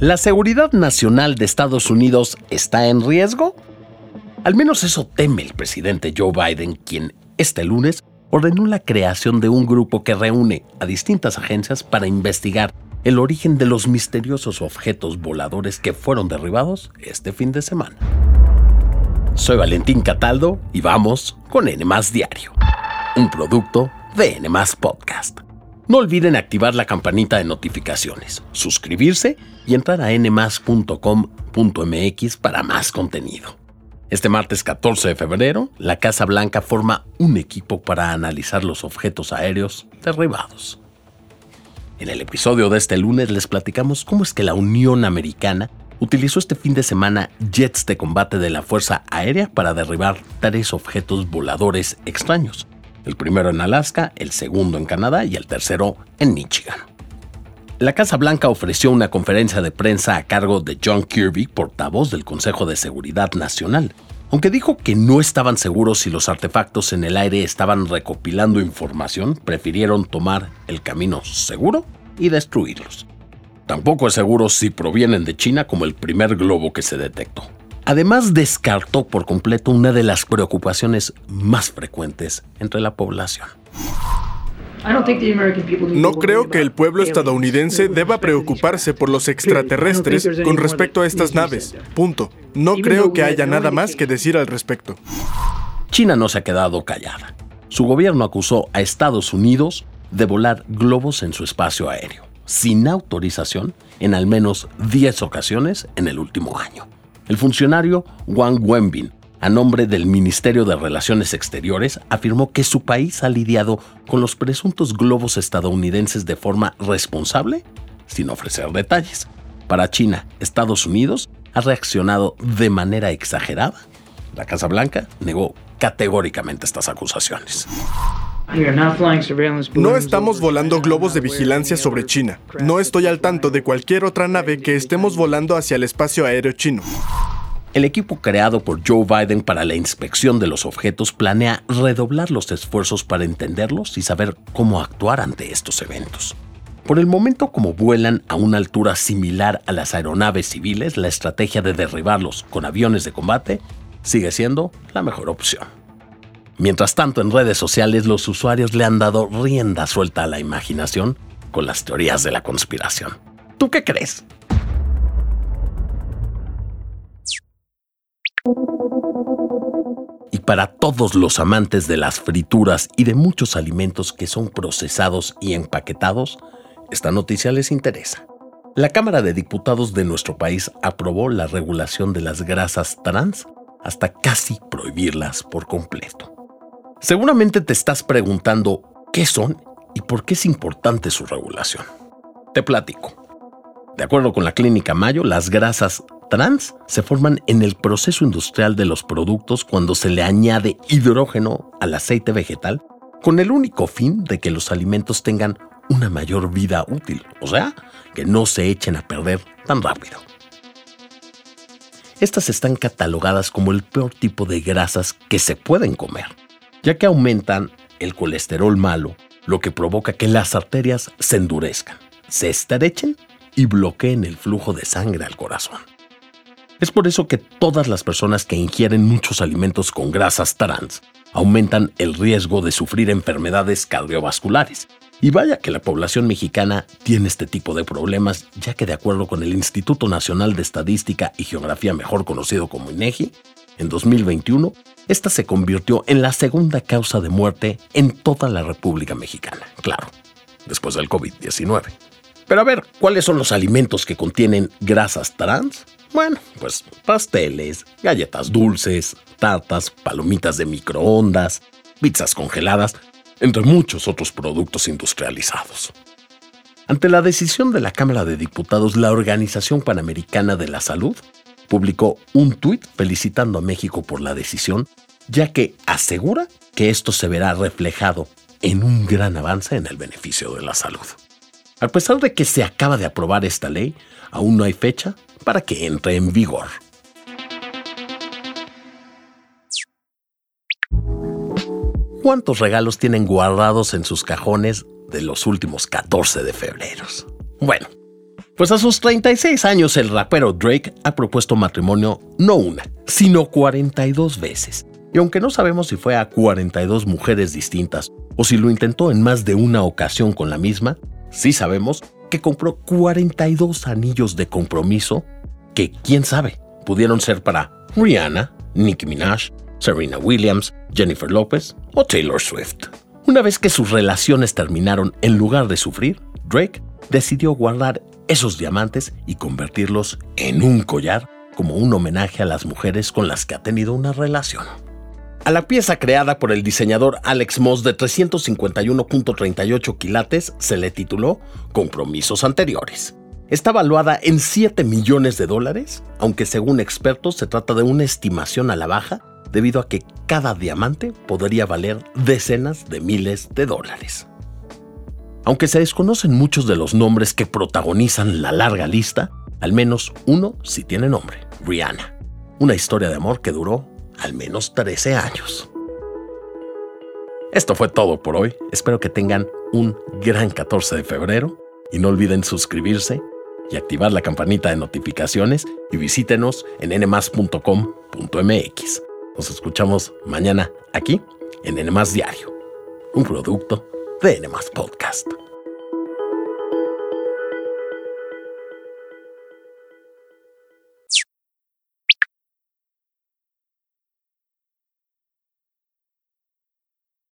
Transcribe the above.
¿La seguridad nacional de Estados Unidos está en riesgo? Al menos eso teme el presidente Joe Biden, quien este lunes ordenó la creación de un grupo que reúne a distintas agencias para investigar el origen de los misteriosos objetos voladores que fueron derribados este fin de semana. Soy Valentín Cataldo y vamos con N Diario, un producto de N Podcast. No olviden activar la campanita de notificaciones, suscribirse y entrar a nmas.com.mx para más contenido. Este martes 14 de febrero, la Casa Blanca forma un equipo para analizar los objetos aéreos derribados. En el episodio de este lunes les platicamos cómo es que la Unión Americana utilizó este fin de semana jets de combate de la Fuerza Aérea para derribar tres objetos voladores extraños. El primero en Alaska, el segundo en Canadá y el tercero en Michigan. La Casa Blanca ofreció una conferencia de prensa a cargo de John Kirby, portavoz del Consejo de Seguridad Nacional. Aunque dijo que no estaban seguros si los artefactos en el aire estaban recopilando información, prefirieron tomar el camino seguro y destruirlos. Tampoco es seguro si provienen de China como el primer globo que se detectó. Además, descartó por completo una de las preocupaciones más frecuentes entre la población. No creo que el pueblo estadounidense deba preocuparse por los extraterrestres con respecto a estas naves. Punto. No creo que haya nada más que decir al respecto. China no se ha quedado callada. Su gobierno acusó a Estados Unidos de volar globos en su espacio aéreo sin autorización en al menos 10 ocasiones en el último año. El funcionario Wang Wenbin, a nombre del Ministerio de Relaciones Exteriores, afirmó que su país ha lidiado con los presuntos globos estadounidenses de forma responsable, sin ofrecer detalles. Para China, Estados Unidos ha reaccionado de manera exagerada. La Casa Blanca negó categóricamente estas acusaciones. No estamos volando globos de vigilancia sobre China. No estoy al tanto de cualquier otra nave que estemos volando hacia el espacio aéreo chino. El equipo creado por Joe Biden para la inspección de los objetos planea redoblar los esfuerzos para entenderlos y saber cómo actuar ante estos eventos. Por el momento, como vuelan a una altura similar a las aeronaves civiles, la estrategia de derribarlos con aviones de combate sigue siendo la mejor opción. Mientras tanto, en redes sociales los usuarios le han dado rienda suelta a la imaginación con las teorías de la conspiración. ¿Tú qué crees? Y para todos los amantes de las frituras y de muchos alimentos que son procesados y empaquetados, esta noticia les interesa. La Cámara de Diputados de nuestro país aprobó la regulación de las grasas trans hasta casi prohibirlas por completo. Seguramente te estás preguntando qué son y por qué es importante su regulación. Te platico. De acuerdo con la clínica Mayo, las grasas trans se forman en el proceso industrial de los productos cuando se le añade hidrógeno al aceite vegetal con el único fin de que los alimentos tengan una mayor vida útil, o sea, que no se echen a perder tan rápido. Estas están catalogadas como el peor tipo de grasas que se pueden comer ya que aumentan el colesterol malo, lo que provoca que las arterias se endurezcan, se estrechen y bloqueen el flujo de sangre al corazón. Es por eso que todas las personas que ingieren muchos alimentos con grasas trans aumentan el riesgo de sufrir enfermedades cardiovasculares. Y vaya que la población mexicana tiene este tipo de problemas, ya que de acuerdo con el Instituto Nacional de Estadística y Geografía, mejor conocido como INEGI, en 2021 esta se convirtió en la segunda causa de muerte en toda la República Mexicana, claro, después del COVID-19. Pero a ver, ¿cuáles son los alimentos que contienen grasas trans? Bueno, pues pasteles, galletas dulces, tartas, palomitas de microondas, pizzas congeladas, entre muchos otros productos industrializados. Ante la decisión de la Cámara de Diputados, la Organización Panamericana de la Salud publicó un tuit felicitando a México por la decisión, ya que asegura que esto se verá reflejado en un gran avance en el beneficio de la salud. A pesar de que se acaba de aprobar esta ley, aún no hay fecha para que entre en vigor. ¿Cuántos regalos tienen guardados en sus cajones de los últimos 14 de febrero? Bueno, Pues a sus 36 años el rapero Drake ha propuesto matrimonio no una, sino 42 veces. Y aunque no sabemos si fue a 42 mujeres distintas o si lo intentó en más de una ocasión con la misma, sí sabemos que compró 42 anillos de compromiso que, quién sabe, pudieron ser para Rihanna, Nicki Minaj, Serena Williams, Jennifer Lopez o Taylor Swift. Una vez que sus relaciones terminaron, en lugar de sufrir, Drake decidió guardar esos diamantes y convertirlos en un collar como un homenaje a las mujeres con las que ha tenido una relación. A la pieza creada por el diseñador Alex Moss de 351.38 quilates se le tituló Compromisos anteriores. Está valuada en 7 millones de dólares, aunque según expertos se trata de una estimación a la baja debido a que cada diamante podría valer decenas de miles de dólares. Aunque se desconocen muchos de los nombres que protagonizan la larga lista, al menos uno sí tiene nombre, Rihanna. Una historia de amor que duró al menos 13 años. Esto fue todo por hoy. Espero que tengan un gran 14 de febrero y no olviden suscribirse y activar la campanita de notificaciones y visítenos en nmas.com.mx. Nos escuchamos mañana aquí en NMAS Diario, un producto de NMAS Podcast.